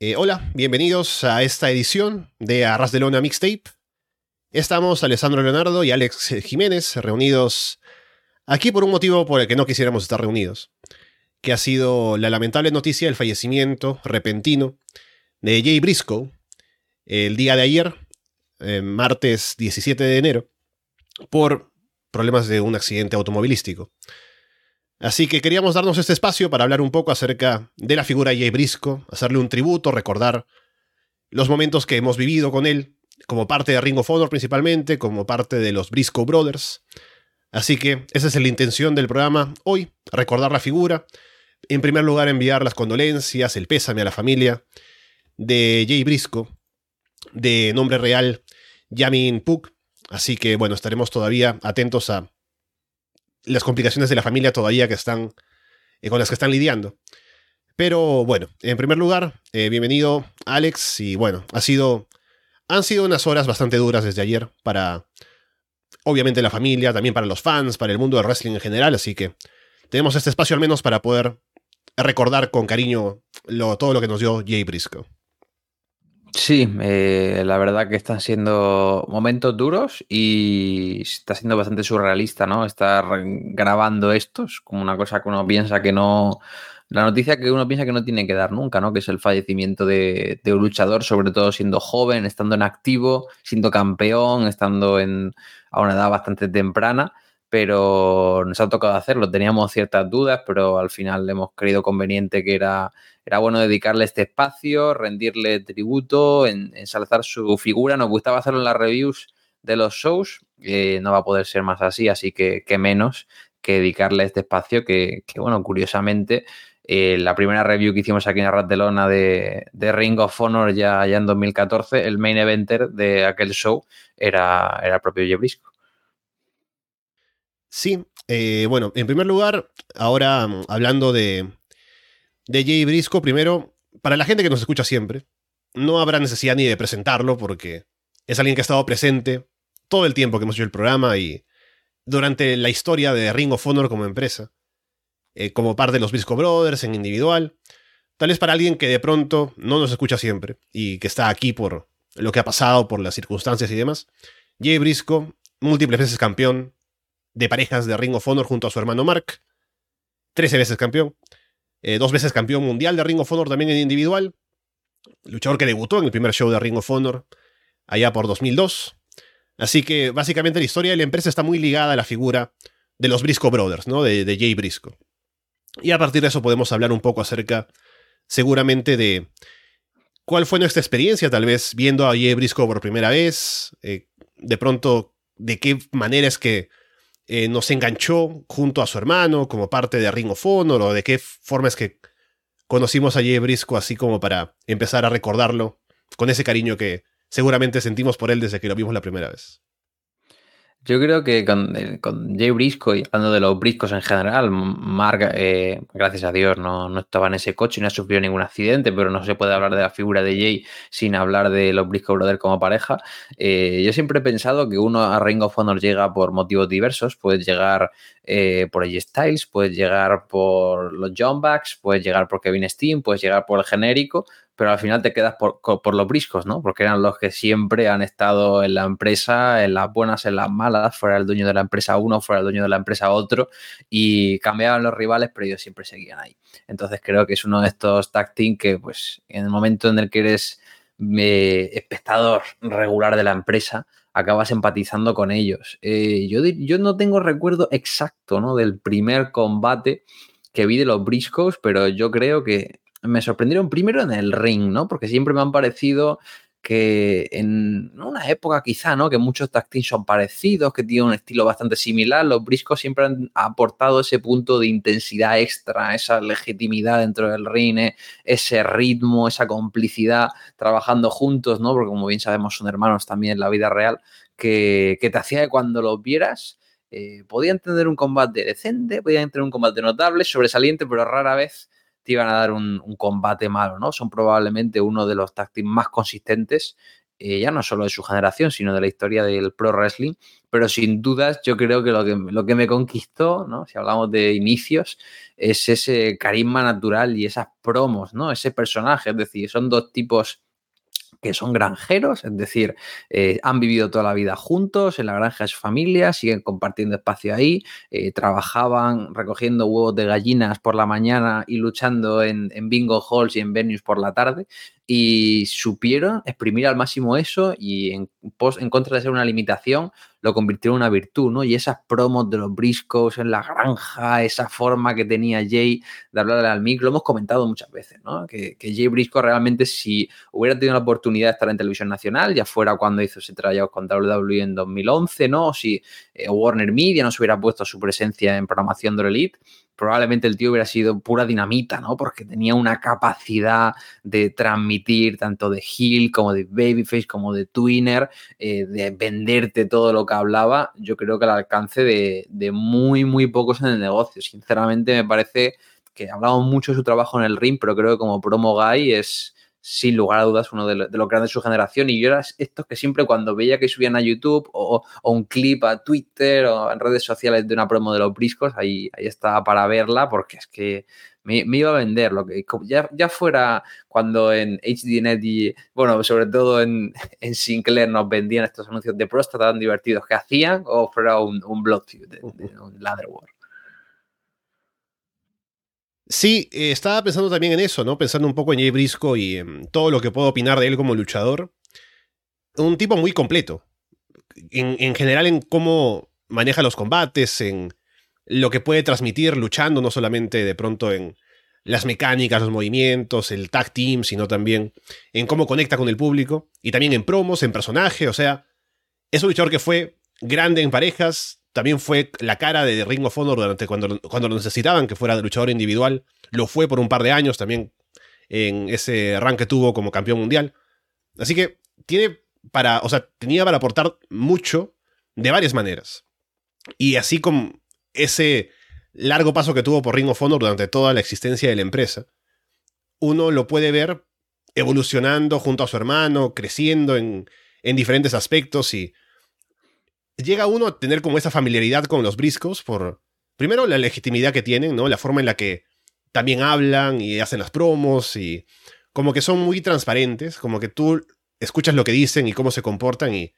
Eh, hola, bienvenidos a esta edición de Arras de Lona Mixtape. Estamos Alessandro Leonardo y Alex Jiménez reunidos aquí por un motivo por el que no quisiéramos estar reunidos, que ha sido la lamentable noticia del fallecimiento repentino de Jay Briscoe el día de ayer, eh, martes 17 de enero, por problemas de un accidente automovilístico. Así que queríamos darnos este espacio para hablar un poco acerca de la figura de Jay Briscoe, hacerle un tributo, recordar los momentos que hemos vivido con él, como parte de Ring of Honor principalmente, como parte de los Briscoe Brothers. Así que esa es la intención del programa hoy, recordar la figura. En primer lugar, enviar las condolencias, el pésame a la familia de Jay Briscoe, de nombre real Yamin Puk. Así que bueno, estaremos todavía atentos a las complicaciones de la familia todavía que están, eh, con las que están lidiando. Pero bueno, en primer lugar, eh, bienvenido Alex y bueno, ha sido, han sido unas horas bastante duras desde ayer para, obviamente, la familia, también para los fans, para el mundo del wrestling en general, así que tenemos este espacio al menos para poder recordar con cariño todo lo que nos dio Jay Briscoe. Sí, eh, la verdad que están siendo momentos duros y está siendo bastante surrealista, ¿no? Estar grabando estos como una cosa que uno piensa que no... La noticia que uno piensa que no tiene que dar nunca, ¿no? Que es el fallecimiento de, de un luchador, sobre todo siendo joven, estando en activo, siendo campeón, estando en, a una edad bastante temprana pero nos ha tocado hacerlo. Teníamos ciertas dudas, pero al final hemos creído conveniente que era, era bueno dedicarle este espacio, rendirle tributo, ensalzar su figura. Nos gustaba hacerlo en las reviews de los shows, eh, no va a poder ser más así, así que, qué menos que dedicarle este espacio que, bueno, curiosamente, eh, la primera review que hicimos aquí en Ratelona de, de Ring of Honor ya, ya en 2014, el main eventer de aquel show era, era el propio Jebrisco. Sí, eh, bueno, en primer lugar, ahora mm, hablando de, de Jay Brisco, primero, para la gente que nos escucha siempre, no habrá necesidad ni de presentarlo porque es alguien que ha estado presente todo el tiempo que hemos hecho el programa y durante la historia de Ring of Honor como empresa, eh, como parte de los Brisco Brothers en individual. Tal vez para alguien que de pronto no nos escucha siempre y que está aquí por lo que ha pasado, por las circunstancias y demás. Jay Brisco, múltiples veces campeón, de parejas de Ring of Honor junto a su hermano Mark. 13 veces campeón. Eh, dos veces campeón mundial de Ring of Honor también en individual. Luchador que debutó en el primer show de Ring of Honor allá por 2002. Así que básicamente la historia de la empresa está muy ligada a la figura de los Briscoe Brothers, ¿no? De, Jay Briscoe. Y a partir de eso podemos hablar un poco acerca, seguramente, de cuál fue nuestra experiencia, tal vez viendo a Jay Briscoe por primera vez. Eh, de pronto, de qué manera es que eh, nos enganchó junto a su hermano como parte de Ring of o de qué forma es que conocimos a Jay Brisco así como para empezar a recordarlo con ese cariño que seguramente sentimos por él desde que lo vimos la primera vez. Yo creo que con, eh, Jay Brisco y hablando de los briscos en general, Mark, eh, gracias a Dios, no, no, estaba en ese coche y no ha sufrido ningún accidente, pero no se puede hablar de la figura de Jay sin hablar de los Brisco Brothers como pareja. Eh, yo siempre he pensado que uno a Ring of Honor llega por motivos diversos. Puedes llegar por AJ Styles, puedes llegar por los John Backs, puedes llegar por Kevin Steen, puedes llegar por el genérico, pero al final te quedas por, los briscos, ¿no? Porque eran los que siempre han estado en la empresa, en las buenas, en las malas, fuera el dueño de la empresa uno, fuera el dueño de la empresa otro, y cambiaban los rivales, pero ellos siempre seguían ahí. Entonces creo que es uno de estos tag team que, pues, en el momento en el que eres eh, espectador regular de la empresa, acabas empatizando con ellos. Eh, yo, yo no tengo recuerdo exacto, ¿no? Del primer combate que vi de los briscos, pero yo creo que me sorprendieron primero en el ring, ¿no? Porque siempre me han parecido que en una época quizá, ¿no? Que muchos tag son parecidos, que tienen un estilo bastante similar, los briscos siempre han aportado ese punto de intensidad extra, esa legitimidad dentro del ring, ¿eh? ese ritmo, esa complicidad trabajando juntos, ¿no? Porque como bien sabemos son hermanos también en la vida real, que, te hacía que cuando los vieras eh, podían tener un combate decente, podían tener un combate notable, sobresaliente, pero rara vez iban a dar un, combate malo, ¿no? Son probablemente uno de los tácticos más consistentes eh, ya no solo de su generación, sino de la historia del pro wrestling. Pero sin dudas, yo creo que lo que, lo que me conquistó, ¿no? si hablamos de inicios, es ese carisma natural y esas promos, ¿no? ese personaje. Es decir, son dos tipos que son granjeros, es decir, eh, han vivido toda la vida juntos en la granja de su familia, siguen compartiendo espacio ahí, eh, trabajaban recogiendo huevos de gallinas por la mañana y luchando en, en bingo halls y en venues por la tarde y supieron exprimir al máximo eso y en, en contra de ser una limitación, lo convirtieron en una virtud, ¿no? Y esas promos de los briscos en la granja, esa forma que tenía Jay de hablarle al mic, lo hemos comentado muchas veces, ¿no? Que, que, Jay Briscoe realmente si hubiera tenido la oportunidad de estar en televisión nacional, ya fuera cuando hizo ese tryout con WWE en 2011, ¿no? O si eh, Warner Media no se hubiera puesto su presencia en programación de Elite, probablemente el tío hubiera sido pura dinamita, ¿no? Porque tenía una capacidad de transmitir tanto de heel como de babyface como de twinner, eh, de venderte todo lo que hablaba, yo creo que al alcance de, muy, muy pocos en el negocio. Sinceramente me parece que hablamos mucho de su trabajo en el ring, pero creo que como promo guy es, sin lugar a dudas, uno de, los grandes de su generación. Y yo era estos que siempre cuando veía que subían a YouTube o, un clip a Twitter o en redes sociales de una promo de los briscos, ahí, ahí estaba para verla porque es que me, iba a vender. Lo que, ya, ya fuera cuando en HDNet y, bueno, sobre todo en, en, Sinclair nos vendían estos anuncios de próstata tan divertidos que hacían o fuera un, un de, un Ladder War. Sí, eh, estaba pensando también en eso, ¿no? Pensando un poco en Jay Brisco y en todo lo que puedo opinar de él como luchador. Un tipo muy completo. En, en, general, en cómo maneja los combates, en lo que puede transmitir luchando, no solamente de pronto en las mecánicas, los movimientos, el tag team, sino también en cómo conecta con el público. Y también en promos, en personaje. O sea, es un luchador que fue grande en parejas, también fue la cara de Ring of Honor durante cuando, cuando lo necesitaban, que fuera luchador individual. Lo fue por un par de años también en ese rank que tuvo como campeón mundial. Así que tiene para, o sea, tenía para aportar mucho de varias maneras. Y así como ese largo paso que tuvo por Ring of Honor durante toda la existencia de la empresa, uno lo puede ver evolucionando junto a su hermano, creciendo en, en diferentes aspectos y llega uno a tener como esa familiaridad con los briscos por, primero, la legitimidad que tienen, ¿no? La forma en la que también hablan y hacen las promos y como que son muy transparentes, como que tú escuchas lo que dicen y cómo se comportan y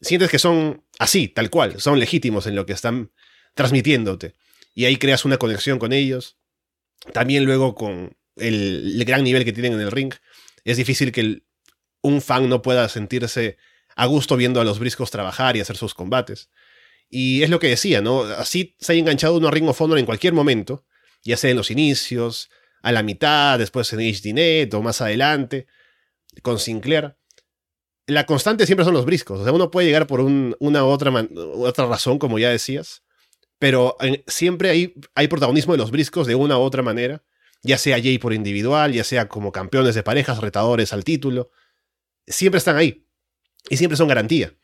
sientes que son así, tal cual, son legítimos en lo que están transmitiéndote. Y ahí creas una conexión con ellos. También luego con el, gran nivel que tienen en el ring, es difícil que un fan no pueda sentirse a gusto viendo a los briscos trabajar y hacer sus combates. Y es lo que decía, ¿no? Así se ha enganchado uno a Ring of en cualquier momento, ya sea en los inicios, a la mitad, después en HDNet o más adelante, con Sinclair. La constante siempre son los briscos, o sea, uno puede llegar por una u otra, otra razón, como ya decías, pero siempre hay, hay protagonismo de los briscos de una u otra manera, ya sea Jay por individual, ya sea como campeones de parejas, retadores al título, siempre están ahí y siempre son garantía.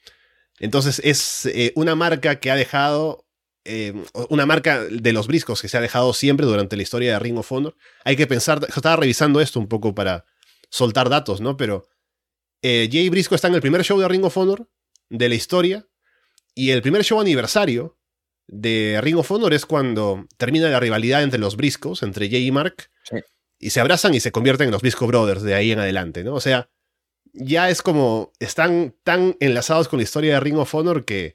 Entonces es eh, una marca que ha dejado, eh, una marca de los briscos que se ha dejado siempre durante la historia de Ring of Honor. Hay que pensar, estaba revisando esto un poco para soltar datos, ¿no? Pero eh, Jay Brisco está en el primer show de Ring of Honor de la historia y el primer show aniversario de Ring of Honor es cuando termina la rivalidad entre los briscos, entre Jay y Mark, y se abrazan y se convierten en los Brisco Brothers de ahí en adelante, ¿no? O sea, ya es como, están tan enlazados con la historia de Ring of Honor que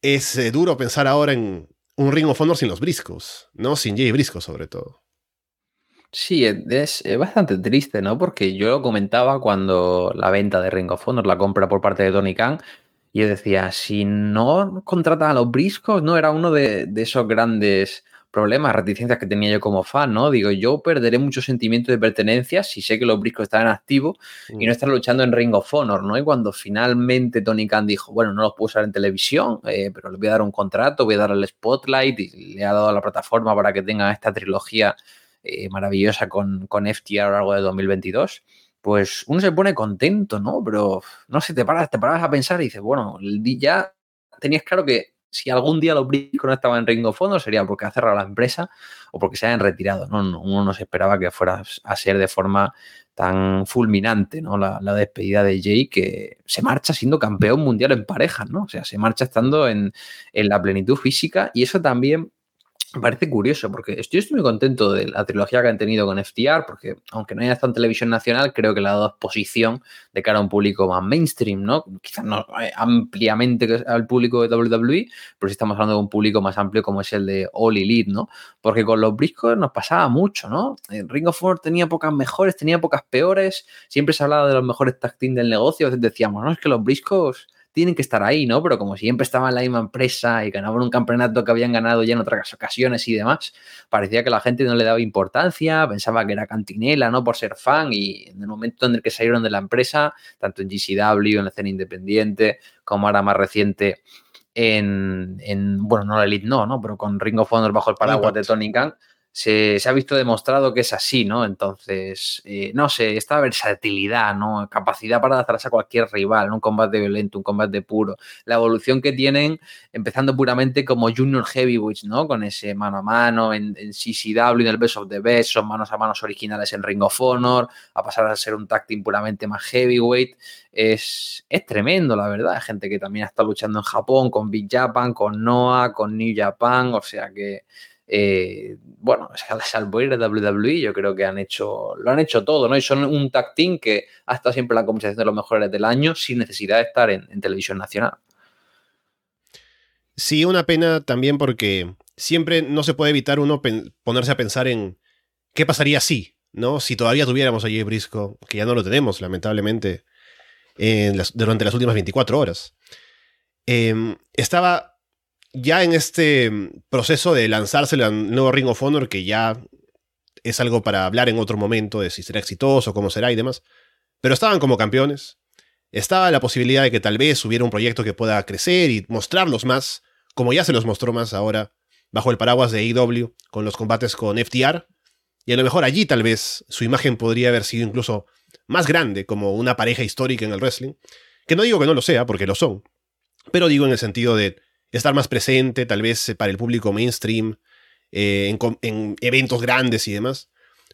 es eh, duro pensar ahora en un Ring of Honor sin los briscos, ¿no? Sin Jay Brisco sobre todo. Sí, es, bastante triste, ¿no? Porque yo lo comentaba cuando la venta de Ring of Honor, la compra por parte de Tony Khan, y yo decía, si no contratan a los briscos, no era uno de esos grandes problemas, reticencias que tenía yo como fan, ¿no? Digo, yo perderé mucho sentimiento de pertenencia si sé que los briscos están en activo y no mm. están luchando en Ring of Honor, ¿no? Y cuando finalmente Tony Khan dijo, bueno, no los puedo usar en televisión, eh, pero le voy a dar un contrato, voy a darle el spotlight y le ha dado a la plataforma para que tenga esta trilogía eh, maravillosa con, con FTR a lo largo de 2022 pues uno se pone contento, ¿no? Pero no sé, te paras, te paras a pensar y dices, bueno, ya tenías claro que si algún día los Briscoes no estaban en Ring of Honor sería porque ha cerrado la empresa o porque se hayan retirado. No, no, uno no se esperaba que fuera a ser de forma tan fulminante, ¿no? La, despedida de Jay que se marcha siendo campeón mundial en parejas, ¿no? O sea, se marcha estando en, en la plenitud física y eso también me parece curioso porque estoy, estoy muy contento de la trilogía que han tenido con FTR, porque aunque no haya estado en televisión nacional, creo que le ha dado exposición de cara a un público más mainstream, ¿no? Quizás no eh, ampliamente al público de WWE, pero sí estamos hablando de un público más amplio como es el de All Elite, ¿no? Porque con los briscos nos pasaba mucho, ¿no? Ring of Honor tenía pocas mejores, tenía pocas peores, siempre se hablaba de los mejores tag team del negocio, decíamos, no, es que los briscos tienen que estar ahí, ¿no? Pero como siempre estaban en la misma empresa y ganaban un campeonato que habían ganado ya en otras ocasiones y demás, parecía que la gente no le daba importancia, pensaba que era cantinela, ¿no? Por ser fan y en el momento en el que salieron de la empresa, tanto en GCW, en la escena independiente, como ahora más reciente en, en bueno, no la Elite no, ¿no? Pero con Ring of Honor bajo el paraguas de Tony Khan, se, ha visto demostrado que es así, ¿no? Entonces, eh, no sé, esta versatilidad, ¿no? Capacidad para adaptarse a cualquier rival, un combate violento, un combate puro. La evolución que tienen, empezando puramente como Junior Heavyweights, ¿no? Con ese mano a mano en, en CCW, en el Best of the Best, son manos a manos originales en Ring of Honor, a pasar a ser un tag puramente más heavyweight. Es, es tremendo, la verdad. Hay gente que también está luchando en Japón, con Big Japan, con Noah, con New Japan, o sea que eh, bueno, salvo ir a WWE, yo creo que han hecho, lo han hecho todo, ¿no? Y son un tag team que ha estado siempre en la conversación de los mejores del año sin necesidad de estar en, televisión nacional. Sí, una pena también porque siempre no se puede evitar uno ponerse a pensar en qué pasaría si, ¿no? Si todavía tuviéramos a Jay Brisco, que ya no lo tenemos, lamentablemente, durante las últimas 24 horas. Em, estaba ya en este mm, proceso de lanzárselo al nuevo Ring of Honor, que ya es algo para hablar en otro momento de si será exitoso, cómo será y demás, pero estaban como campeones. Estaba la posibilidad de que tal vez hubiera un proyecto que pueda crecer y mostrarlos más, como ya se los mostró más ahora, bajo el paraguas de AEW, con los combates con FTR. Y a lo mejor allí tal vez su imagen podría haber sido incluso más grande como una pareja histórica en el wrestling. Que no digo que no lo sea, porque lo son. Pero digo en el sentido de estar más presente, tal vez eh, para el público mainstream, eh, en, eventos grandes y demás.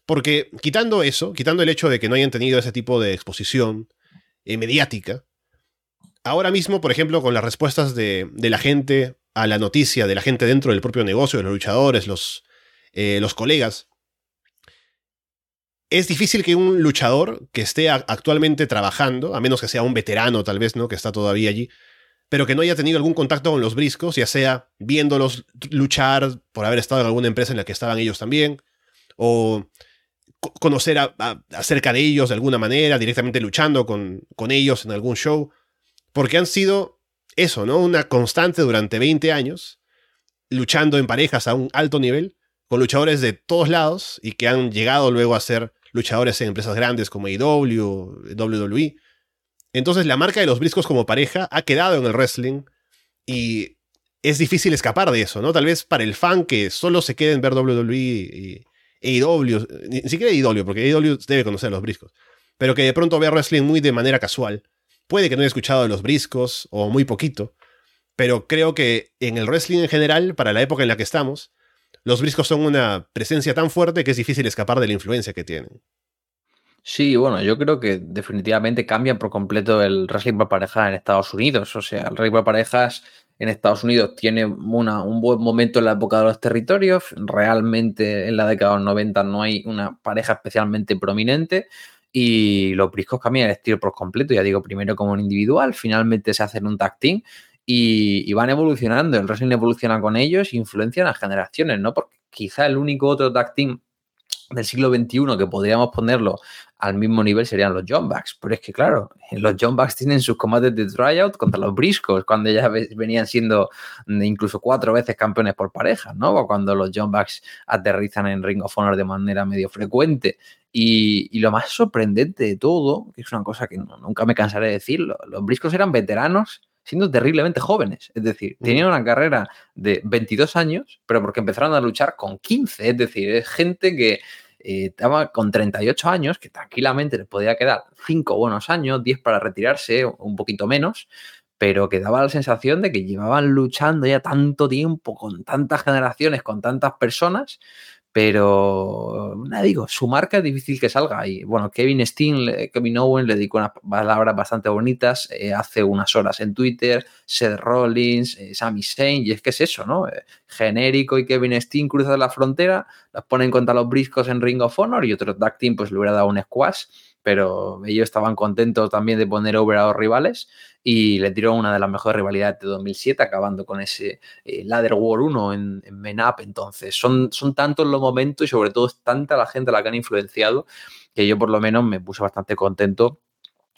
Porque quitando eso, quitando el hecho de que no hayan tenido ese tipo de exposición eh, mediática, ahora mismo, por ejemplo, con las respuestas de, la gente a la noticia, de la gente dentro del propio negocio, de los luchadores, los, los colegas, es difícil que un luchador que esté actualmente trabajando, a menos que sea un veterano tal vez, ¿no? Que está todavía allí, pero que no haya tenido algún contacto con los briscos, ya sea viéndolos luchar por haber estado en alguna empresa en la que estaban ellos también, o conocer acerca de ellos de alguna manera, directamente luchando con, con ellos en algún show, porque han sido eso, ¿no? Una constante durante 20 años, luchando en parejas a un alto nivel, con luchadores de todos lados y que han llegado luego a ser luchadores en empresas grandes como AEW, WWE, entonces la marca de los briscos como pareja ha quedado en el wrestling y es difícil escapar de eso, ¿no? Tal vez para el fan que solo se quede en ver WWE y AEW, ni siquiera AEW, porque AEW debe conocer a los briscos, pero que de pronto vea wrestling muy de manera casual. Puede que no haya escuchado de los briscos o muy poquito, pero creo que en el wrestling en general, para la época en la que estamos, los briscos son una presencia tan fuerte que es difícil escapar de la influencia que tienen. Sí, bueno, yo creo que definitivamente cambian por completo el wrestling por parejas en Estados Unidos. O sea, el wrestling por parejas en Estados Unidos tiene una, un buen momento en la época de los territorios. Realmente en la década de los 90 no hay una pareja especialmente prominente. Y los briscos cambian el estilo por completo. Ya digo, primero como un individual, finalmente se hacen un tag team y, van evolucionando. El wrestling evoluciona con ellos, influencian a generaciones, ¿no? Porque quizá el único otro tag team del siglo XXI que podríamos ponerlo al mismo nivel serían los John Bucks. Pero es que, claro, los John Bucks tienen sus combates de tryout contra los Briscos, cuando ya venían siendo incluso cuatro veces campeones por pareja, ¿no? O cuando los John Bucks aterrizan en Ring of Honor de manera medio frecuente. Y, lo más sorprendente de todo, que es una cosa que nunca me cansaré de decirlo, los Briscos eran veteranos siendo terriblemente jóvenes. Es decir, mm. tenían una carrera de 22 años, pero porque empezaron a luchar con 15. Es decir, es gente que eh, estaba con 38 años, que tranquilamente les podía quedar 5 buenos años, 10 para retirarse, un poquito menos, pero que daba la sensación de que llevaban luchando ya tanto tiempo, con tantas generaciones, con tantas personas, pero, nada, digo, su marca es difícil que salga. Y bueno, Kevin Steen, Kevin Owen le dedicó unas palabras bastante bonitas eh, hace unas horas en Twitter, Seth Rollins, eh, Sami Zayn, y es que es eso, ¿no? Eh, genérico y Kevin Steen cruzan la frontera, los ponen contra los briscos en Ring of Honor y otro tag pues le hubiera dado un squash pero ellos estaban contentos también de poner over a los rivales y le tiró una de las mejores rivalidades de 2007, acabando con ese eh, Ladder War 1 en, en Men Up. Entonces, son, son tantos los momentos y sobre todo es tanta la gente a la que han influenciado que yo por lo menos me puse bastante contento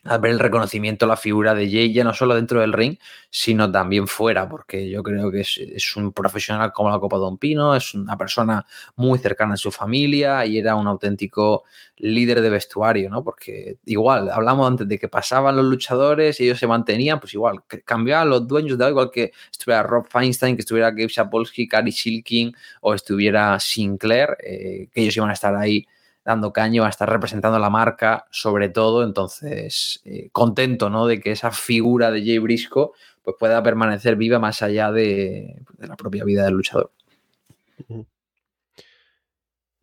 al ver el reconocimiento la figura de Jay, ya no solo dentro del ring, sino también fuera, porque yo creo que es, un profesional como la Copa Don Pino, es una persona muy cercana a su familia y era un auténtico líder de vestuario, ¿no? Porque igual, hablamos antes de que pasaban los luchadores y ellos se mantenían, pues igual, cambiaban los dueños, de igual que estuviera Rob Feinstein, que estuviera Gabe Sapolsky, Cary Silking o estuviera Sinclair, eh, que ellos iban a estar ahí dando caño, a estar representando la marca sobre todo, entonces eh, contento ¿no? de que esa figura de Jay Brisco pues, pueda permanecer viva más allá de, de la propia vida del luchador.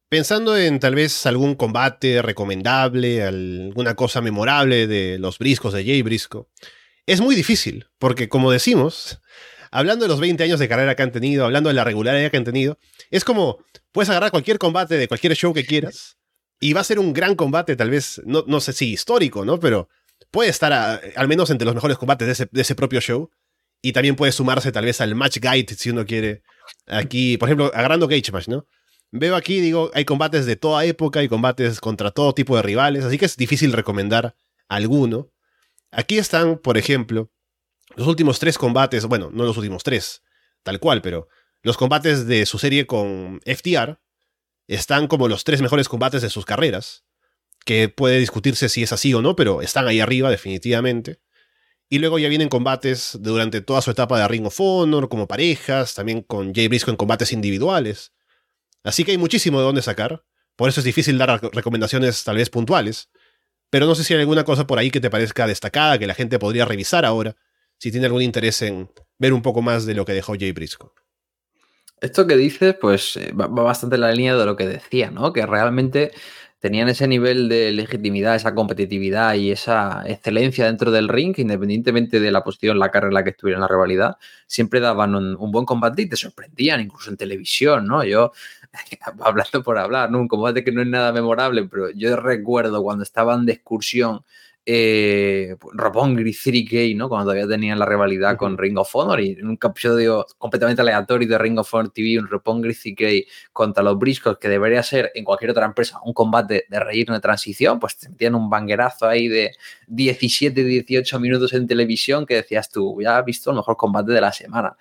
Pensando en tal vez algún combate recomendable, alguna cosa memorable de los briscos de Jay Brisco, es muy difícil, porque como decimos, hablando de los 20 años de carrera que han tenido, hablando de la regularidad que han tenido, es como puedes agarrar cualquier combate de cualquier show que quieras y va a ser un gran combate, tal vez, no, no sé si histórico, ¿no? Pero puede estar al menos entre los mejores combates de ese, propio show. Y también puede sumarse tal vez al match guide si uno quiere. Aquí, por ejemplo, agarrando Cage Match, ¿no? Veo aquí, digo, hay combates de toda época, hay combates contra todo tipo de rivales, así que es difícil recomendar alguno. Aquí están, por ejemplo, los últimos tres combates, bueno, no los últimos tres, tal cual, pero los combates de su serie con FTR, están como los tres mejores combates de sus carreras, que puede discutirse si es así o no, pero están ahí arriba definitivamente. Y luego ya vienen combates durante toda su etapa de Ring of Honor, como parejas, también con Jay Briscoe en combates individuales. Así que hay muchísimo de dónde sacar. Por eso es difícil dar recomendaciones tal vez puntuales. Pero no sé si hay alguna cosa por ahí que te parezca destacada, que la gente podría revisar ahora, si tiene algún interés en ver un poco más de lo que dejó Jay Briscoe. Esto que dices, pues eh, va, bastante en la línea de lo que decía, ¿no? Que realmente tenían ese nivel de legitimidad, esa competitividad y esa excelencia dentro del ring, independientemente de la posición, la carrera en la que estuvieran en la rivalidad, siempre daban un, buen combate y te sorprendían, incluso en televisión, ¿no? Yo, hablando por hablar, ¿no? Un combate que no es nada memorable, pero yo recuerdo cuando estaban de excursión eh, Roppongi 3K, ¿no? Cuando todavía tenían la rivalidad con Ring of Honor y en un episodio completamente aleatorio de Ring of Honor TV, un Roppongi 3K contra los Briscos, que debería ser en cualquier otra empresa un combate de reírnos de transición, pues te metían un banguerazo ahí de 17, 18 minutos en televisión que decías tú, ya has visto el mejor combate de la semana.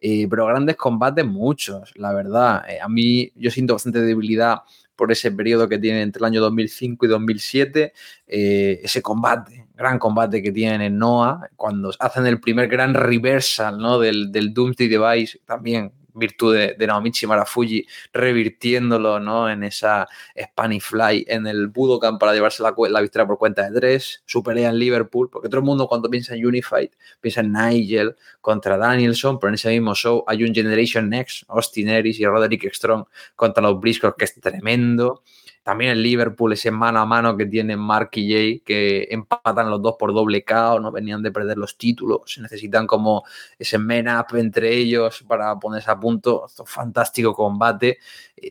Eh, pero grandes combates, muchos, la verdad. Eh, a mí yo siento bastante debilidad por ese periodo que tienen entre el año 2005 y 2007, eh, ese combate, gran combate que tienen en Noah, cuando hacen el primer gran reversal ¿no? del, del Doomsday Device, también virtud de, de Naomichi Marafuji, revirtiéndolo ¿no? en esa Spanish Fly en el Budokan para llevarse la, la, victoria por cuenta de tres, su pelea en Liverpool, porque todo el mundo cuando piensa en Unified piensa en Nigel contra Danielson, pero en ese mismo show hay un Generation Next, Austin Aries y Roderick Strong contra los Briscoes, que es tremendo. También el Liverpool, ese mano a mano que tienen Mark y Jay, que empatan los dos por doble KO, no venían de perder los títulos, necesitan como ese men up entre ellos para ponerse a punto. Fantástico combate.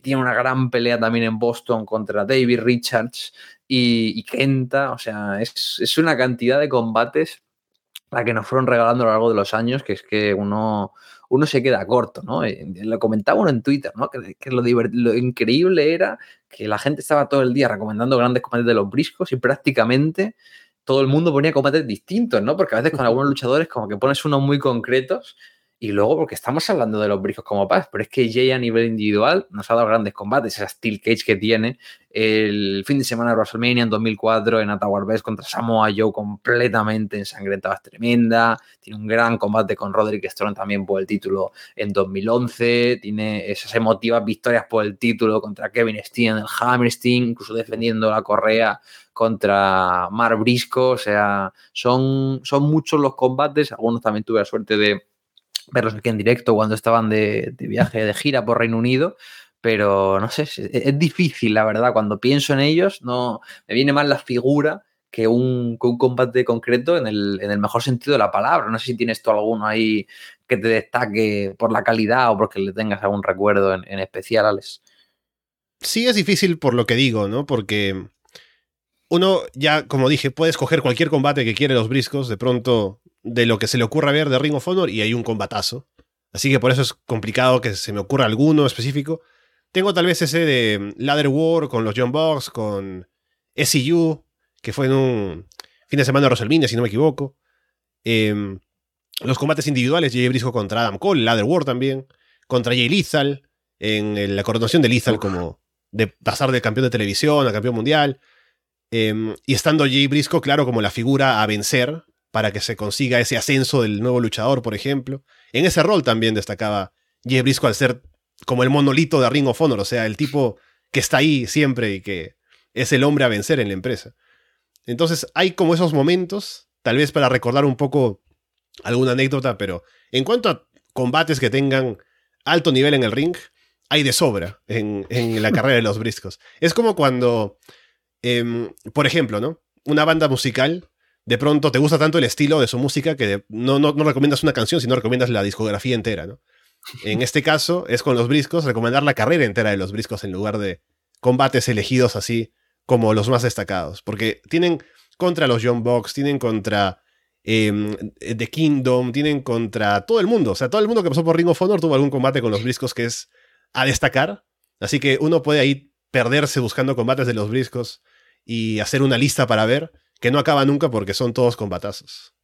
Tiene una gran pelea también en Boston contra David Richards y, Kenta. O sea, es, es una cantidad de combates la que nos fueron regalando a lo largo de los años, que es que uno, uno se queda corto, ¿no? Eh, lo comentaba uno en Twitter, ¿no? Que, lo, lo, increíble era que la gente estaba todo el día recomendando grandes combates de los briscos y prácticamente todo el mundo ponía combates distintos, ¿no? Porque a veces con algunos luchadores como que pones unos muy concretos y luego porque estamos hablando de los briscos como Paz, pero es que Jay a nivel individual nos ha dado grandes combates, esa Steel Cage que tiene el fin de semana de WrestleMania en 2004 en Best contra Samoa Joe completamente ensangrentada, es tremenda, tiene un gran combate con Roderick Strong también por el título en 2011, tiene esas emotivas victorias por el título contra Kevin Steen, el Hammerstein, incluso defendiendo la correa contra Mar Brisco, o sea, son, son muchos los combates, algunos también tuve la suerte de verlos aquí en directo cuando estaban de, viaje, de gira por Reino Unido, pero no sé, es, difícil, la verdad, cuando pienso en ellos, no me viene más la figura que un, combate concreto en el, mejor sentido de la palabra. No sé si tienes tú alguno ahí que te destaque por la calidad o porque le tengas algún recuerdo en, en especial, Alex. Sí, es difícil por lo que digo, ¿no? Porque uno ya, como dije, puede escoger cualquier combate que quiere los briscos, de pronto de lo que se le ocurra ver de Ring of Honor y hay un combatazo. Así que por eso es complicado que se me ocurra alguno específico. Tengo tal vez ese de Ladder War con los John Box, con SEU, que fue en un fin de semana de si no me equivoco. Em, los combates individuales, Jay Brisco contra Adam Cole, Ladder War también, contra Jay Lethal, en la coronación de Lethal como de pasar de campeón de televisión a campeón mundial. Em, y estando Jay Brisco, claro, como la figura a vencer, para que se consiga ese ascenso del nuevo luchador, por ejemplo. En ese rol también destacaba Jay Briscoe al ser como el monolito de Ring of Honor, o sea, el tipo que está ahí siempre y que es el hombre a vencer en la empresa. Entonces hay como esos momentos, tal vez para recordar un poco alguna anécdota, pero en cuanto a combates que tengan alto nivel en el ring, hay de sobra en, la carrera de los briscos. Es como cuando, em, por ejemplo, ¿no? Una banda musical de pronto te gusta tanto el estilo de su música que no, no, recomiendas una canción, sino recomiendas la discografía entera, ¿no? En este caso, es con los briscos recomendar la carrera entera de los briscos en lugar de combates elegidos así como los más destacados. Porque tienen contra los John Box, tienen contra em, The Kingdom, tienen contra todo el mundo. O sea, todo el mundo que pasó por Ring of Honor tuvo algún combate con los briscos que es a destacar. Así que uno puede ahí perderse buscando combates de los briscos y hacer una lista para ver que no acaba nunca porque son todos combatazos.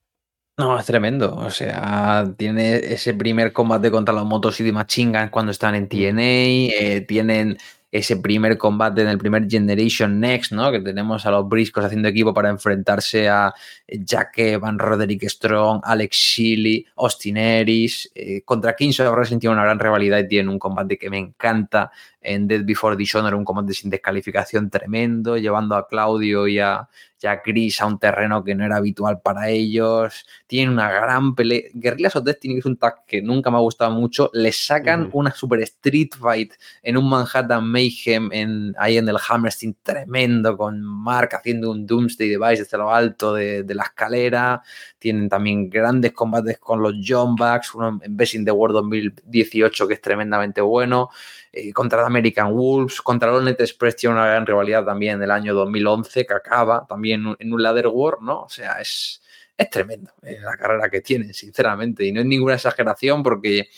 No, es tremendo. O sea, tiene ese primer combate contra los Motos y Machine cuando están en TNA. Eh, tienen ese primer combate en el primer Generation Next, ¿no? Que tenemos a los Briscos haciendo equipo para enfrentarse a Jack Evan, Roderick Strong, Alex Shelley, Austin Aries. Eh, contra Kings of Wrestling tiene una gran rivalidad y tiene un combate que me encanta en Dead Before Dishonor, un combate sin descalificación tremendo, llevando a Claudio y a, ya Chris a un terreno que no era habitual para ellos. Tienen una gran pelea. Guerrillas of Destiny es un tag que nunca me ha gustado mucho. Les sacan una super street fight en un Manhattan Mayhem en, ahí en el Hammerstein tremendo con Mark haciendo un Doomsday Device desde lo alto de, la escalera. Tienen también grandes combates con los John Bucks, uno en Best the World 2018 que es tremendamente bueno. Eh, contra American Wolves, contra Lonet Express tiene una gran rivalidad también en el año 2011 que acaba también en un ladder war, ¿no? O sea, es, es tremendo eh, la carrera que tienen, sinceramente, y no es ninguna exageración porque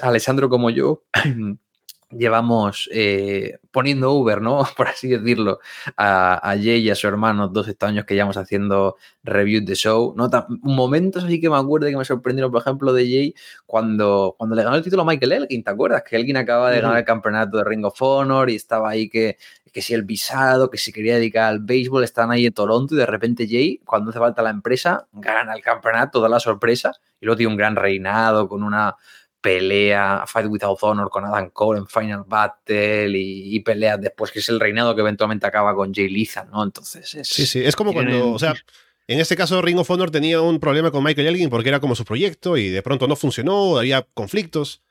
Alessandro como yo llevamos eh, poniendo Uber, ¿no? Por así decirlo, a, Jay y a su hermano, dos estos años que llevamos haciendo reviews de show. ¿no? Momentos así que me acuerdo que me sorprendieron, por ejemplo, de Jay cuando, cuando le ganó el título a Michael Elgin, ¿te acuerdas? Que Elgin acaba de ganar el campeonato de Ring of Honor y estaba ahí que, que si el visado, que si quería dedicar al béisbol, estaban ahí en Toronto y de repente Jay, cuando hace falta la empresa, gana el campeonato, da la sorpresa y luego tiene un gran reinado con una pelea Fight Without Honor con Adam Cole en Final Battle y, peleas después, que es el reinado que eventualmente acaba con Jay Lethal, ¿no? Entonces es... Sí, sí, es como cuando, o sea, en este caso Ring of Honor tenía un problema con Michael Elgin porque era como su proyecto y de pronto no funcionó, había conflictos.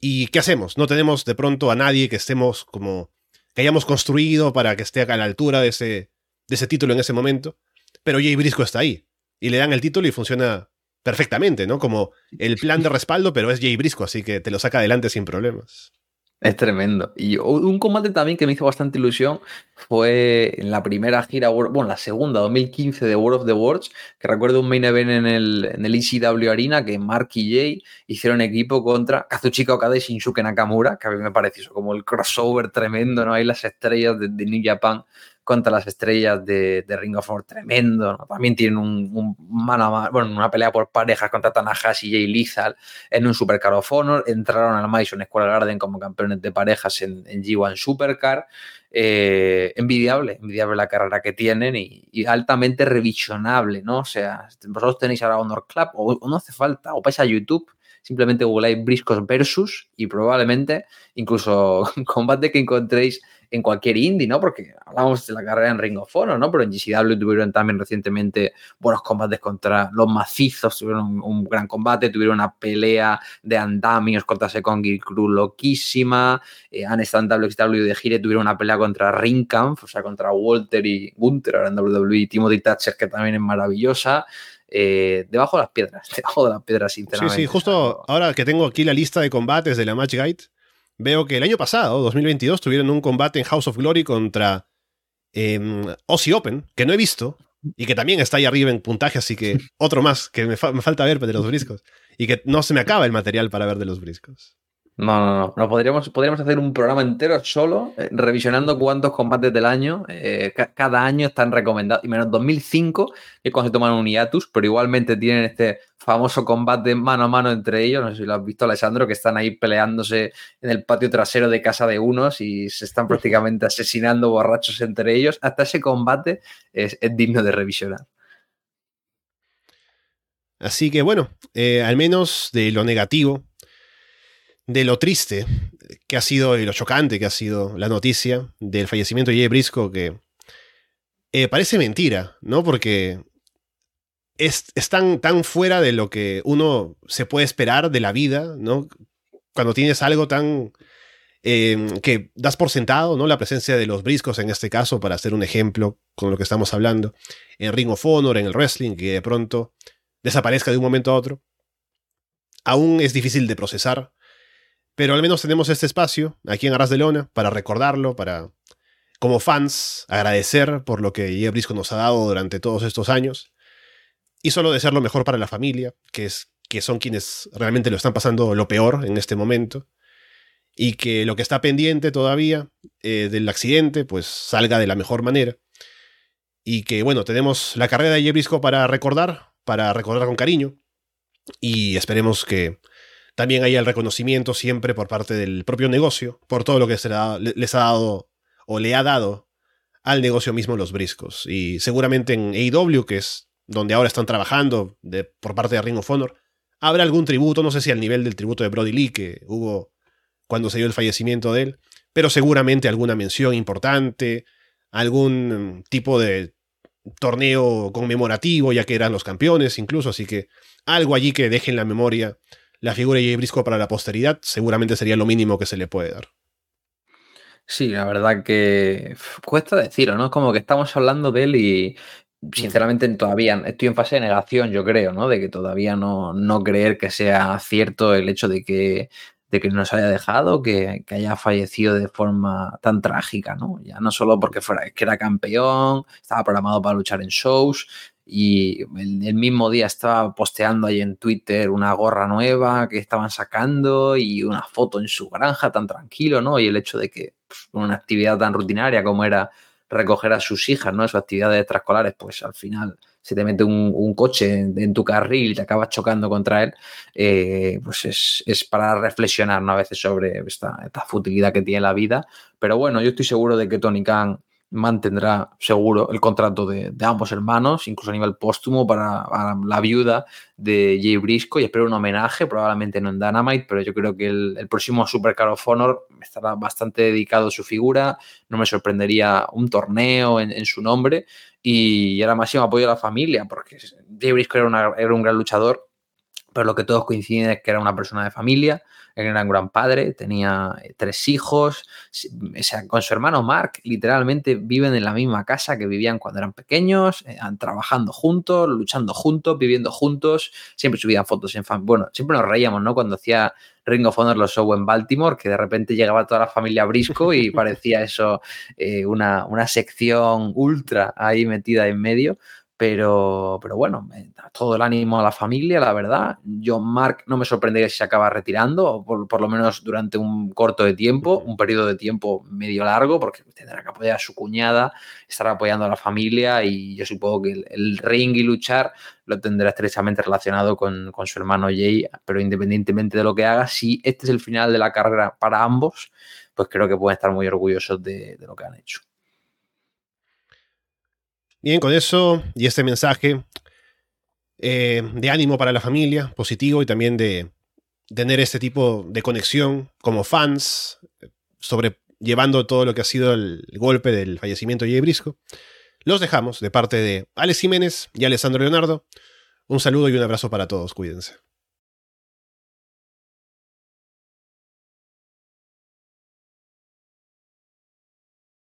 ¿Y qué hacemos? No tenemos de pronto a nadie que estemos como, que hayamos construido para que esté a la altura de ese, de ese título en ese momento. Pero Jay Brisco está ahí. Y le dan el título y funciona perfectamente, ¿no? Como el plan de respaldo, pero es Jay Brisco, así que te lo saca adelante sin problemas. Es tremendo. Y un combate también que me hizo bastante ilusión fue en la primera gira, bueno, la segunda, 2015 de World of the Worlds, que recuerdo un main event en el, en el ECW Arena que Mark y Jay hicieron equipo contra Kazuchika Okada y Shinsuke Nakamura, que a mí me pareció como el crossover tremendo, ¿no? Hay las estrellas de, de New Japan contra las estrellas de, Ring of Honor tremendo. También tienen un, bueno, una pelea por parejas contra Tanahashi y Jay Lethal en un Supercar of Honor. Entraron al Madison Square Garden como campeones de parejas en, en G1 Supercar. Eh, envidiable, envidiable la carrera que tienen y, altamente revisionable, ¿no? O sea, vosotros tenéis ahora Honor Club o, no hace falta, o vais a YouTube simplemente googleáis briscos versus y probablemente incluso combate que encontréis en cualquier indie, ¿no? Porque hablamos de la carrera en Ring of Honor, ¿no? Pero en GCW tuvieron también recientemente buenos combates contra los macizos, tuvieron un, gran combate, tuvieron una pelea de andamios contra Sekongi Crew loquísima, eh, han estado en WXW de Gire, tuvieron una pelea contra Ringkampf, o sea, contra Walter y Gunther, ahora en WWE, Timothy Thatcher, que también es maravillosa. Eh, debajo de las piedras, debajo de las piedras, sinceramente. Sí, sí, justo ahora que tengo aquí la lista de combates de la Match Guide, veo que el año pasado, 2022, tuvieron un combate en House of Glory contra eh, Aussie Open, que no he visto, y que también está ahí arriba en puntaje, así que otro más que me, me falta ver de los briscos. Y que no se me acaba el material para ver de los briscos. No, no, no. podríamos, podríamos hacer un programa entero solo eh, revisionando cuántos combates del año eh, cada año están recomendados. Y menos 2005, que es cuando se toman un hiatus, pero igualmente tienen este famoso combate mano a mano entre ellos. No sé si lo has visto, Alessandro, que están ahí peleándose en el patio trasero de casa de unos y se están prácticamente asesinando borrachos entre ellos. Hasta ese combate es, digno de revisionar. Así que bueno, eh, al menos de lo negativo, de lo triste que ha sido y lo chocante que ha sido la noticia del fallecimiento de Jay Briscoe, que eh, parece mentira, ¿no? Porque es, tan, tan, fuera de lo que uno se puede esperar de la vida, ¿no? Cuando tienes algo tan... Em, que das por sentado, ¿no? La presencia de los briscos en este caso, para hacer un ejemplo con lo que estamos hablando, en Ring of Honor, en el wrestling, que de pronto desaparezca de un momento a otro, aún es difícil de procesar pero al menos tenemos este espacio aquí en Arras de Lona para recordarlo, para, como fans, agradecer por lo que Brisco nos ha dado durante todos estos años. Y solo desear lo mejor para la familia, que, es, que son quienes realmente lo están pasando lo peor en este momento. Y que lo que está pendiente todavía eh, del accidente, pues salga de la mejor manera. Y que, bueno, tenemos la carrera de Brisco para recordar, para recordar con cariño. Y esperemos que también hay el reconocimiento siempre por parte del propio negocio por todo lo que les ha dado o le ha dado al negocio mismo los briscos. Y seguramente en AEW, que es donde ahora están trabajando de, por parte de Ring of Honor, habrá algún tributo, no sé si al nivel del tributo de Brody Lee que hubo cuando se dio el fallecimiento de él, pero seguramente alguna mención importante, algún tipo de torneo conmemorativo, ya que eran los campeones incluso, así que algo allí que deje en la memoria la figura de Jay Briscoe para la posteridad seguramente sería lo mínimo que se le puede dar. Sí, la verdad que cuesta decirlo, ¿no? Como que estamos hablando de él y sinceramente todavía estoy en fase de negación, yo creo, ¿no? De que todavía no, no creer que sea cierto el hecho de que, de que nos haya dejado, que, que, haya fallecido de forma tan trágica, ¿no? Ya no solo porque fuera, que era campeón, estaba programado para luchar en shows, y el, mismo día estaba posteando ahí en Twitter una gorra nueva que estaban sacando y una foto en su granja tan tranquilo, ¿no? Y el hecho de que una actividad tan rutinaria como era recoger a sus hijas, ¿no? Sus actividades extraescolares, pues al final se te mete un, coche en, tu carril y te acabas chocando contra él, eh, pues es, es, para reflexionar, ¿no? A veces sobre esta, esta futilidad que tiene la vida. Pero bueno, yo estoy seguro de que Tony Khan mantendrá seguro el contrato de, ambos hermanos, incluso a nivel póstumo para, la viuda de Jay Brisco y espero un homenaje, probablemente no en Dynamite, pero yo creo que el, próximo Supercar of Honor estará bastante dedicado a su figura, no me sorprendería un torneo en, su nombre y era máximo apoyo a la familia, porque Jay Brisco era, era un gran luchador, pero lo que todos coinciden es que era una persona de familia, era un gran padre, tenía eh, tres hijos, con su hermano Mark literalmente viven en la misma casa que vivían cuando eran pequeños, eh, trabajando juntos, luchando juntos, viviendo juntos, siempre subían fotos en fan. Bueno, siempre nos reíamos, ¿no? Cuando hacía Ring of Honor los show en Baltimore, que de repente llegaba toda la familia Brisco y parecía eso eh, una, una sección ultra ahí metida en medio Pero, pero bueno, todo el ánimo a la familia, la verdad. Yo, Mark, no me sorprendería si se acaba retirando, por, por, lo menos durante un corto de tiempo, un periodo de tiempo medio largo, porque tendrá que apoyar a su cuñada, estará apoyando a la familia y yo supongo que el, el ring y luchar lo tendrá estrechamente relacionado con, con, su hermano Jay, pero independientemente de lo que haga, si este es el final de la carrera para ambos, pues creo que pueden estar muy orgullosos de, de lo que han hecho. Bien, con eso y este mensaje eh, de ánimo para la familia, positivo y también de tener este tipo de conexión como fans, sobre llevando todo lo que ha sido el, golpe del fallecimiento de Jay Brisco. Los dejamos de parte de Alex Jiménez y Alessandro Leonardo. Un saludo y un abrazo para todos, cuídense.